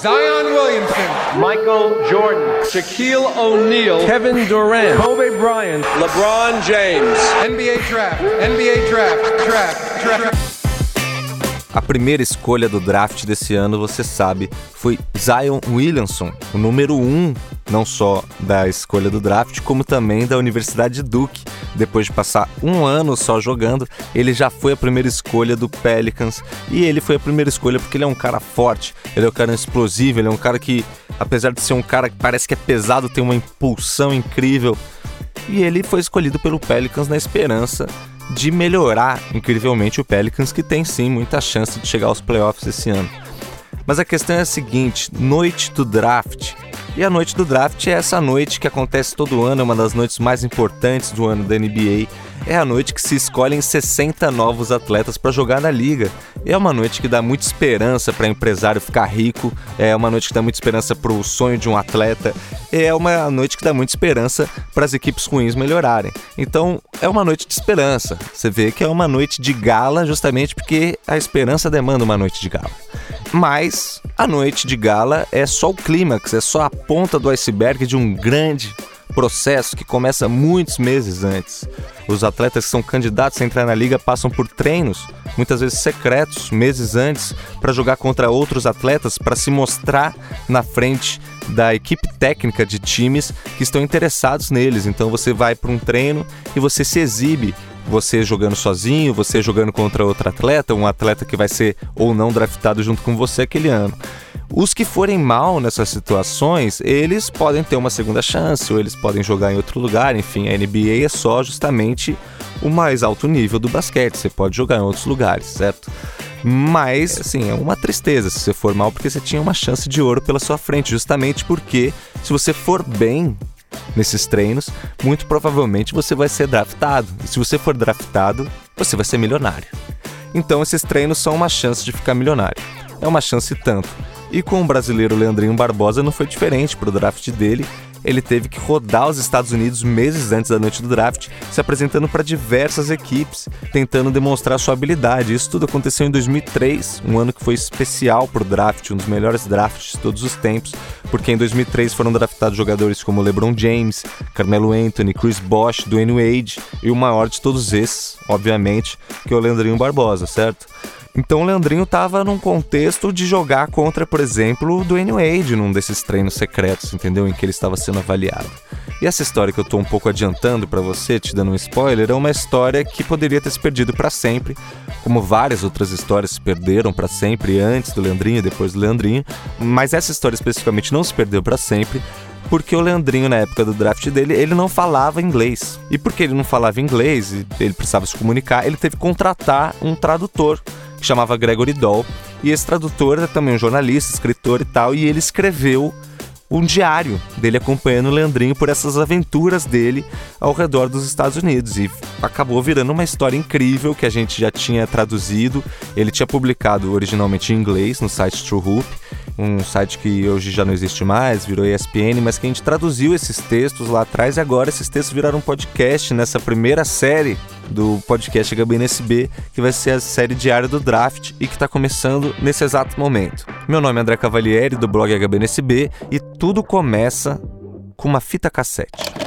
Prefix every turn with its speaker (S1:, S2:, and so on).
S1: Zion Williamson,
S2: Michael Jordan, Shaquille O'Neal,
S3: Kevin Durant,
S2: Kobe Bryant, LeBron James.
S1: NBA draft, NBA draft, draft, draft.
S4: A primeira escolha do draft desse ano, você sabe, foi Zion Williamson, o número um, não só da escolha do draft, como também da Universidade de Duke. Depois de passar um ano só jogando, ele já foi a primeira escolha do Pelicans. E ele foi a primeira escolha porque ele é um cara forte, ele é um cara explosivo, ele é um cara que, apesar de ser um cara que parece que é pesado, tem uma impulsão incrível. E ele foi escolhido pelo Pelicans na esperança de melhorar incrivelmente o Pelicans, que tem sim muita chance de chegar aos playoffs esse ano. Mas a questão é a seguinte: noite do draft. E a noite do draft é essa noite que acontece todo ano, é uma das noites mais importantes do ano da NBA. É a noite que se escolhem 60 novos atletas para jogar na liga. É uma noite que dá muita esperança para empresário ficar rico, é uma noite que dá muita esperança para o sonho de um atleta, é uma noite que dá muita esperança para as equipes ruins melhorarem. Então, é uma noite de esperança. Você vê que é uma noite de gala justamente porque a esperança demanda uma noite de gala. Mas a noite de gala é só o clímax, é só a ponta do iceberg de um grande processo que começa muitos meses antes. Os atletas que são candidatos a entrar na liga passam por treinos, muitas vezes secretos, meses antes, para jogar contra outros atletas, para se mostrar na frente da equipe técnica de times que estão interessados neles. Então você vai para um treino e você se exibe você jogando sozinho, você jogando contra outro atleta, um atleta que vai ser ou não draftado junto com você aquele ano. Os que forem mal nessas situações, eles podem ter uma segunda chance, ou eles podem jogar em outro lugar, enfim, a NBA é só justamente o mais alto nível do basquete, você pode jogar em outros lugares, certo? Mas, assim, é uma tristeza se você for mal, porque você tinha uma chance de ouro pela sua frente, justamente porque se você for bem nesses treinos, muito provavelmente você vai ser draftado. E se você for draftado, você vai ser milionário. Então esses treinos são uma chance de ficar milionário. É uma chance tanto e com o brasileiro Leandrinho Barbosa não foi diferente para o draft dele. Ele teve que rodar os Estados Unidos meses antes da noite do draft, se apresentando para diversas equipes, tentando demonstrar sua habilidade. Isso tudo aconteceu em 2003, um ano que foi especial para o draft, um dos melhores drafts de todos os tempos, porque em 2003 foram draftados jogadores como LeBron James, Carmelo Anthony, Chris Bosh, Dwayne Wade e o maior de todos esses, obviamente, que é o Leandrinho Barbosa, certo? Então o Leandrinho estava num contexto de jogar contra, por exemplo, o Dwayne Wade num desses treinos secretos, entendeu? Em que ele estava sendo avaliado. E essa história que eu estou um pouco adiantando para você, te dando um spoiler, é uma história que poderia ter se perdido para sempre, como várias outras histórias se perderam para sempre antes do Leandrinho e depois do Leandrinho, mas essa história especificamente não se perdeu para sempre, porque o Leandrinho, na época do draft dele, ele não falava inglês. E porque ele não falava inglês e ele precisava se comunicar, ele teve que contratar um tradutor que chamava Gregory Doll. E esse tradutor é também um jornalista, escritor e tal, e ele escreveu um diário dele acompanhando o Leandrinho por essas aventuras dele ao redor dos Estados Unidos. E acabou virando uma história incrível que a gente já tinha traduzido. Ele tinha publicado originalmente em inglês no site True Hoop um site que hoje já não existe mais, virou ESPN, mas que a gente traduziu esses textos lá atrás e agora esses textos viraram um podcast nessa primeira série do podcast HBNSB, que vai ser a série diária do draft e que está começando nesse exato momento. Meu nome é André Cavalieri, do blog HBNSB, e tudo começa com uma fita cassete.